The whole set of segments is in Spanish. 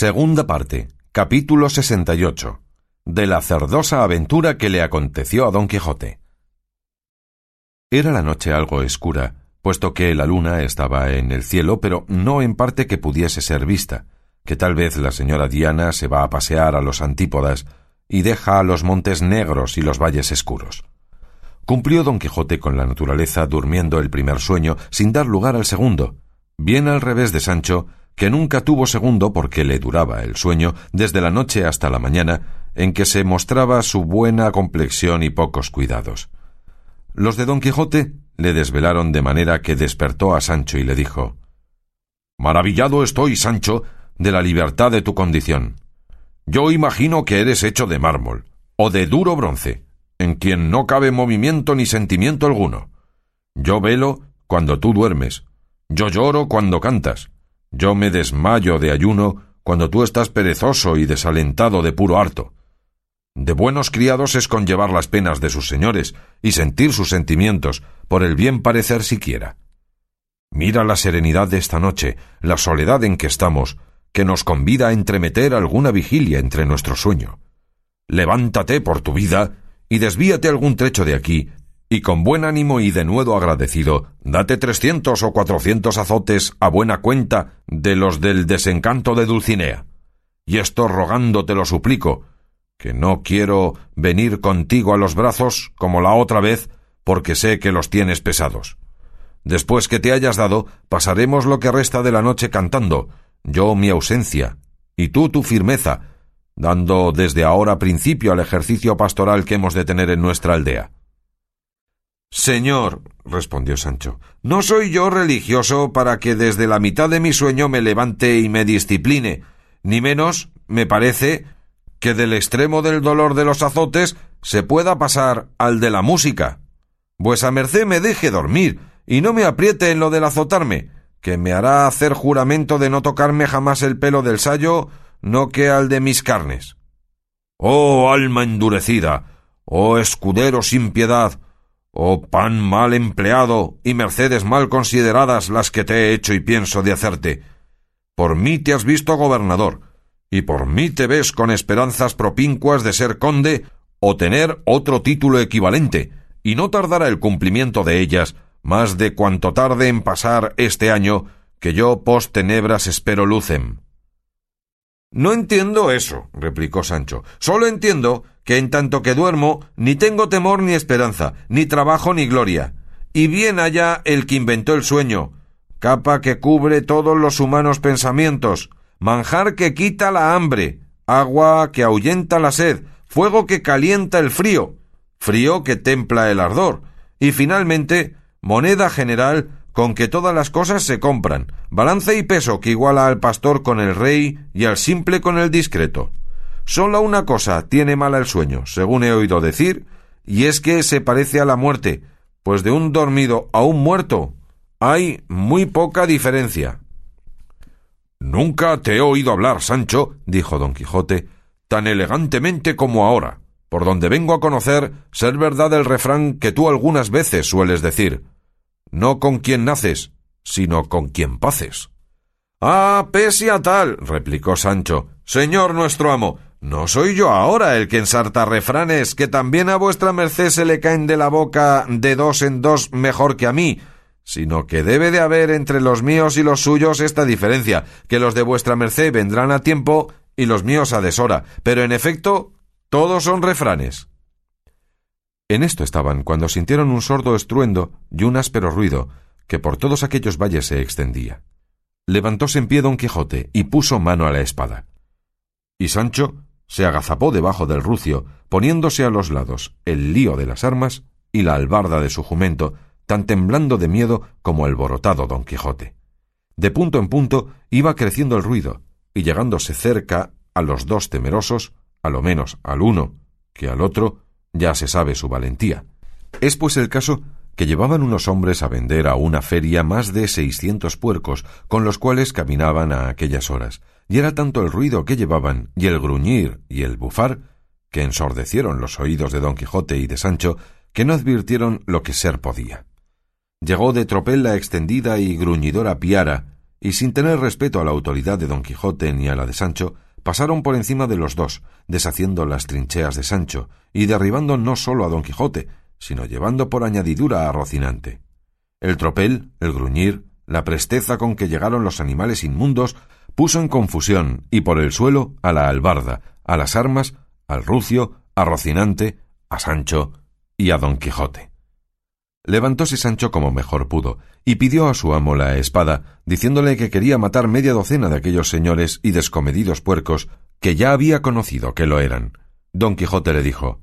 Segunda parte. Capítulo 68. De la cerdosa aventura que le aconteció a don Quijote. Era la noche algo oscura, puesto que la luna estaba en el cielo, pero no en parte que pudiese ser vista, que tal vez la señora Diana se va a pasear a los antípodas y deja a los montes negros y los valles escuros. Cumplió don Quijote con la naturaleza durmiendo el primer sueño sin dar lugar al segundo, bien al revés de Sancho, que nunca tuvo segundo porque le duraba el sueño desde la noche hasta la mañana, en que se mostraba su buena complexión y pocos cuidados. Los de don Quijote le desvelaron de manera que despertó a Sancho y le dijo Maravillado estoy, Sancho, de la libertad de tu condición. Yo imagino que eres hecho de mármol, o de duro bronce, en quien no cabe movimiento ni sentimiento alguno. Yo velo cuando tú duermes, yo lloro cuando cantas, yo me desmayo de ayuno cuando tú estás perezoso y desalentado de puro harto. De buenos criados es conllevar las penas de sus señores y sentir sus sentimientos, por el bien parecer siquiera. Mira la serenidad de esta noche, la soledad en que estamos, que nos convida a entremeter alguna vigilia entre nuestro sueño. Levántate por tu vida y desvíate algún trecho de aquí y con buen ánimo y de nuevo agradecido, date trescientos o cuatrocientos azotes a buena cuenta de los del desencanto de Dulcinea. Y esto rogando te lo suplico, que no quiero venir contigo a los brazos como la otra vez, porque sé que los tienes pesados. Después que te hayas dado, pasaremos lo que resta de la noche cantando, yo mi ausencia, y tú tu firmeza, dando desde ahora principio al ejercicio pastoral que hemos de tener en nuestra aldea. Señor, respondió Sancho, no soy yo religioso para que desde la mitad de mi sueño me levante y me discipline, ni menos, me parece, que del extremo del dolor de los azotes se pueda pasar al de la música. Vuesa merced me deje dormir y no me apriete en lo del azotarme, que me hará hacer juramento de no tocarme jamás el pelo del sayo, no que al de mis carnes. Oh alma endurecida, oh escudero sin piedad, Oh pan mal empleado y mercedes mal consideradas las que te he hecho y pienso de hacerte. Por mí te has visto gobernador, y por mí te ves con esperanzas propincuas de ser conde o tener otro título equivalente, y no tardará el cumplimiento de ellas más de cuanto tarde en pasar este año que yo post tenebras espero lucem. No entiendo eso, replicó Sancho. Solo entiendo que en tanto que duermo, ni tengo temor ni esperanza, ni trabajo ni gloria. Y bien haya el que inventó el sueño, capa que cubre todos los humanos pensamientos, manjar que quita la hambre, agua que ahuyenta la sed, fuego que calienta el frío, frío que templa el ardor, y finalmente moneda general con que todas las cosas se compran, balance y peso que iguala al pastor con el rey y al simple con el discreto. Sólo una cosa tiene mala el sueño, según he oído decir, y es que se parece a la muerte, pues de un dormido a un muerto hay muy poca diferencia. Nunca te he oído hablar, Sancho, dijo don Quijote, tan elegantemente como ahora, por donde vengo a conocer ser verdad el refrán que tú algunas veces sueles decir no con quien naces, sino con quien paces. Ah, pese a tal, replicó Sancho, Señor nuestro amo, no soy yo ahora el que ensarta refranes que también a vuestra merced se le caen de la boca de dos en dos mejor que a mí, sino que debe de haber entre los míos y los suyos esta diferencia, que los de vuestra merced vendrán a tiempo y los míos a deshora, pero en efecto todos son refranes. En esto estaban cuando sintieron un sordo estruendo y un áspero ruido que por todos aquellos valles se extendía. Levantóse en pie don Quijote y puso mano a la espada. Y Sancho se agazapó debajo del rucio, poniéndose a los lados el lío de las armas y la albarda de su jumento, tan temblando de miedo como alborotado don Quijote. De punto en punto iba creciendo el ruido, y llegándose cerca a los dos temerosos, a lo menos al uno que al otro, ya se sabe su valentía. Es pues el caso que llevaban unos hombres a vender a una feria más de seiscientos puercos, con los cuales caminaban a aquellas horas, y era tanto el ruido que llevaban, y el gruñir y el bufar, que ensordecieron los oídos de don Quijote y de Sancho, que no advirtieron lo que ser podía. Llegó de tropel la extendida y gruñidora piara, y sin tener respeto a la autoridad de don Quijote ni a la de Sancho, pasaron por encima de los dos, deshaciendo las trincheas de Sancho, y derribando no sólo a don Quijote, sino llevando por añadidura a Rocinante. El tropel, el gruñir, la presteza con que llegaron los animales inmundos, puso en confusión, y por el suelo, a la albarda, a las armas, al rucio, a Rocinante, a Sancho y a don Quijote. Levantóse Sancho como mejor pudo, y pidió a su amo la espada, diciéndole que quería matar media docena de aquellos señores y descomedidos puercos que ya había conocido que lo eran. Don Quijote le dijo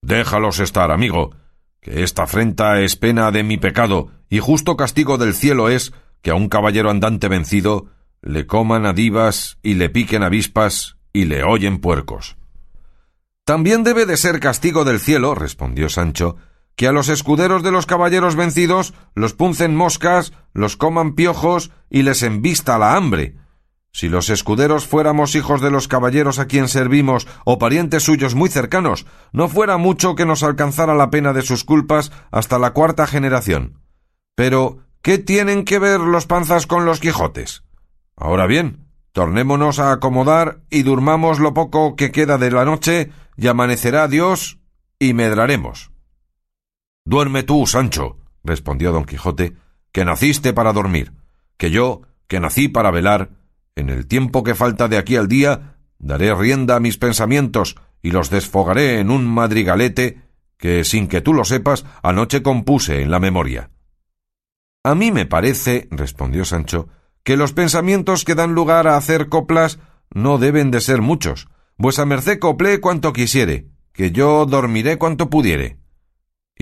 Déjalos estar, amigo, que esta afrenta es pena de mi pecado, y justo castigo del cielo es que a un caballero andante vencido le coman a divas y le piquen avispas y le oyen puercos. También debe de ser castigo del cielo, respondió Sancho, que a los escuderos de los caballeros vencidos los puncen moscas, los coman piojos y les embista la hambre. Si los escuderos fuéramos hijos de los caballeros a quien servimos o parientes suyos muy cercanos, no fuera mucho que nos alcanzara la pena de sus culpas hasta la cuarta generación. Pero, ¿qué tienen que ver los panzas con los Quijotes? Ahora bien, tornémonos a acomodar y durmamos lo poco que queda de la noche, y amanecerá Dios y medraremos. Duerme tú, Sancho, respondió don Quijote, que naciste para dormir, que yo, que nací para velar, en el tiempo que falta de aquí al día, daré rienda a mis pensamientos y los desfogaré en un madrigalete que, sin que tú lo sepas, anoche compuse en la memoria. A mí me parece, respondió Sancho, que los pensamientos que dan lugar a hacer coplas no deben de ser muchos. Vuesa merced cople cuanto quisiere, que yo dormiré cuanto pudiere.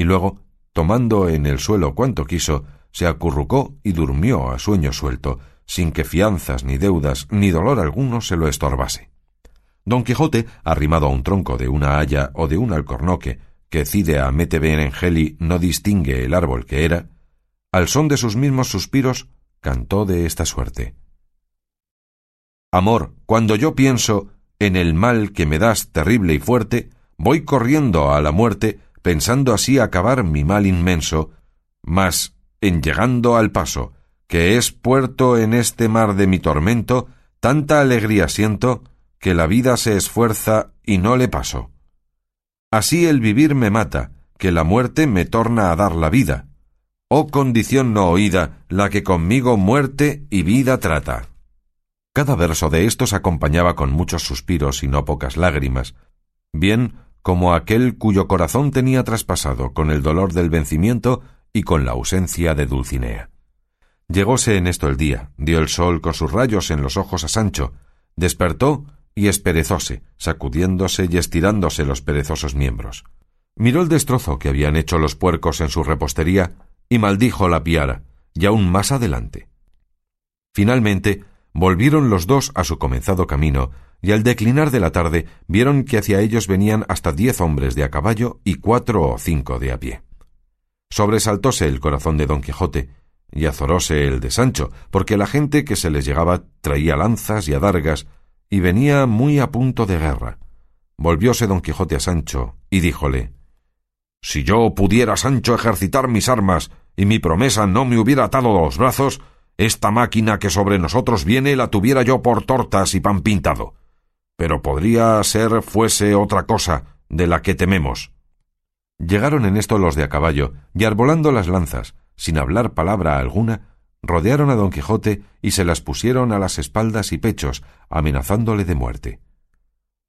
Y luego, tomando en el suelo cuanto quiso, se acurrucó y durmió a sueño suelto, sin que fianzas ni deudas ni dolor alguno se lo estorbase. Don Quijote, arrimado a un tronco de una haya o de un alcornoque, que cide a mete Benengeli no distingue el árbol que era, al son de sus mismos suspiros, cantó de esta suerte. Amor, cuando yo pienso en el mal que me das terrible y fuerte, voy corriendo a la muerte, pensando así acabar mi mal inmenso, mas, en llegando al paso, que es puerto en este mar de mi tormento, tanta alegría siento, que la vida se esfuerza y no le paso. Así el vivir me mata, que la muerte me torna a dar la vida, oh condición no oída, la que conmigo muerte y vida trata. Cada verso de estos acompañaba con muchos suspiros y no pocas lágrimas, bien como aquel cuyo corazón tenía traspasado con el dolor del vencimiento y con la ausencia de Dulcinea. Llegóse en esto el día, dio el sol con sus rayos en los ojos a Sancho, despertó y esperezóse, sacudiéndose y estirándose los perezosos miembros. Miró el destrozo que habían hecho los puercos en su repostería y maldijo la piara, y aún más adelante. Finalmente, volvieron los dos a su comenzado camino, y al declinar de la tarde vieron que hacia ellos venían hasta diez hombres de a caballo y cuatro o cinco de a pie. Sobresaltóse el corazón de don Quijote, y azoróse el de Sancho, porque la gente que se les llegaba traía lanzas y adargas, y venía muy a punto de guerra. Volvióse don Quijote a Sancho, y díjole Si yo pudiera, Sancho, ejercitar mis armas y mi promesa no me hubiera atado los brazos, esta máquina que sobre nosotros viene la tuviera yo por tortas y pan pintado. Pero podría ser fuese otra cosa de la que tememos. Llegaron en esto los de a caballo, y arbolando las lanzas, sin hablar palabra alguna, rodearon a don Quijote y se las pusieron a las espaldas y pechos, amenazándole de muerte.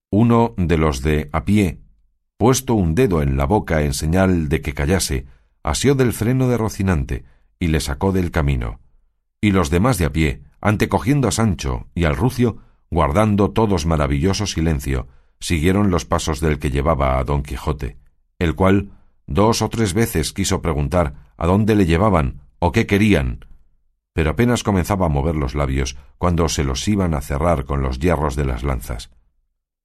Uno de los de a pie, puesto un dedo en la boca en señal de que callase, asió del freno de Rocinante y le sacó del camino. Y los demás de a pie, antecogiendo a Sancho y al rucio, guardando todos maravilloso silencio, siguieron los pasos del que llevaba a don Quijote, el cual dos o tres veces quiso preguntar a dónde le llevaban o qué querían, pero apenas comenzaba a mover los labios cuando se los iban a cerrar con los hierros de las lanzas.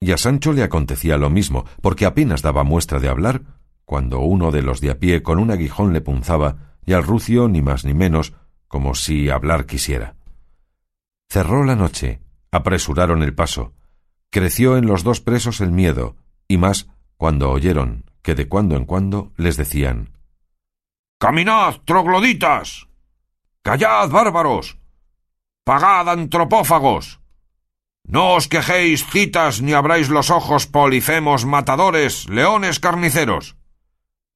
Y a Sancho le acontecía lo mismo, porque apenas daba muestra de hablar, cuando uno de los de a pie con un aguijón le punzaba, y al rucio ni más ni menos, como si hablar quisiera. Cerró la noche, apresuraron el paso, creció en los dos presos el miedo, y más cuando oyeron que de cuando en cuando les decían Caminad, trogloditas. Callad, bárbaros. Pagad, antropófagos. No os quejéis, citas, ni abráis los ojos, polifemos, matadores, leones carniceros.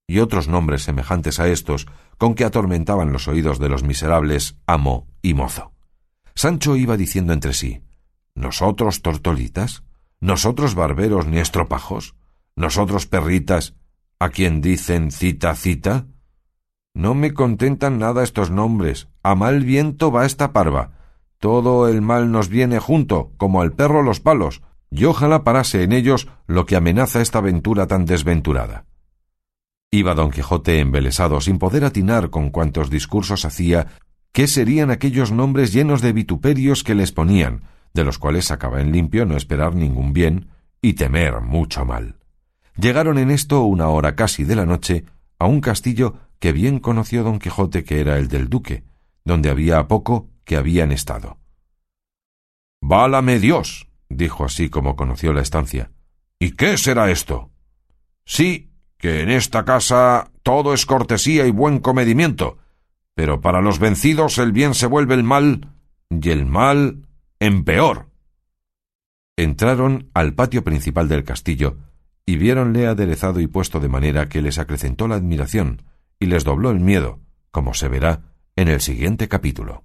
Y otros nombres semejantes a estos, con que atormentaban los oídos de los miserables amo y mozo. Sancho iba diciendo entre sí ¿Nosotros tortolitas? ¿Nosotros barberos ni estropajos? ¿Nosotros perritas, a quien dicen cita cita? No me contentan nada estos nombres. A mal viento va esta parva. Todo el mal nos viene junto, como al perro los palos, y ojalá parase en ellos lo que amenaza esta aventura tan desventurada. Iba don Quijote embelesado, sin poder atinar con cuantos discursos hacía, qué serían aquellos nombres llenos de vituperios que les ponían, de los cuales sacaba en limpio no esperar ningún bien y temer mucho mal. Llegaron en esto una hora casi de la noche a un castillo que bien conoció don Quijote que era el del duque, donde había poco que habían estado. Válame Dios, dijo así como conoció la estancia. ¿Y qué será esto? Sí, que en esta casa todo es cortesía y buen comedimiento, pero para los vencidos el bien se vuelve el mal y el mal en peor. Entraron al patio principal del castillo y viéronle aderezado y puesto de manera que les acrecentó la admiración y les dobló el miedo, como se verá en el siguiente capítulo.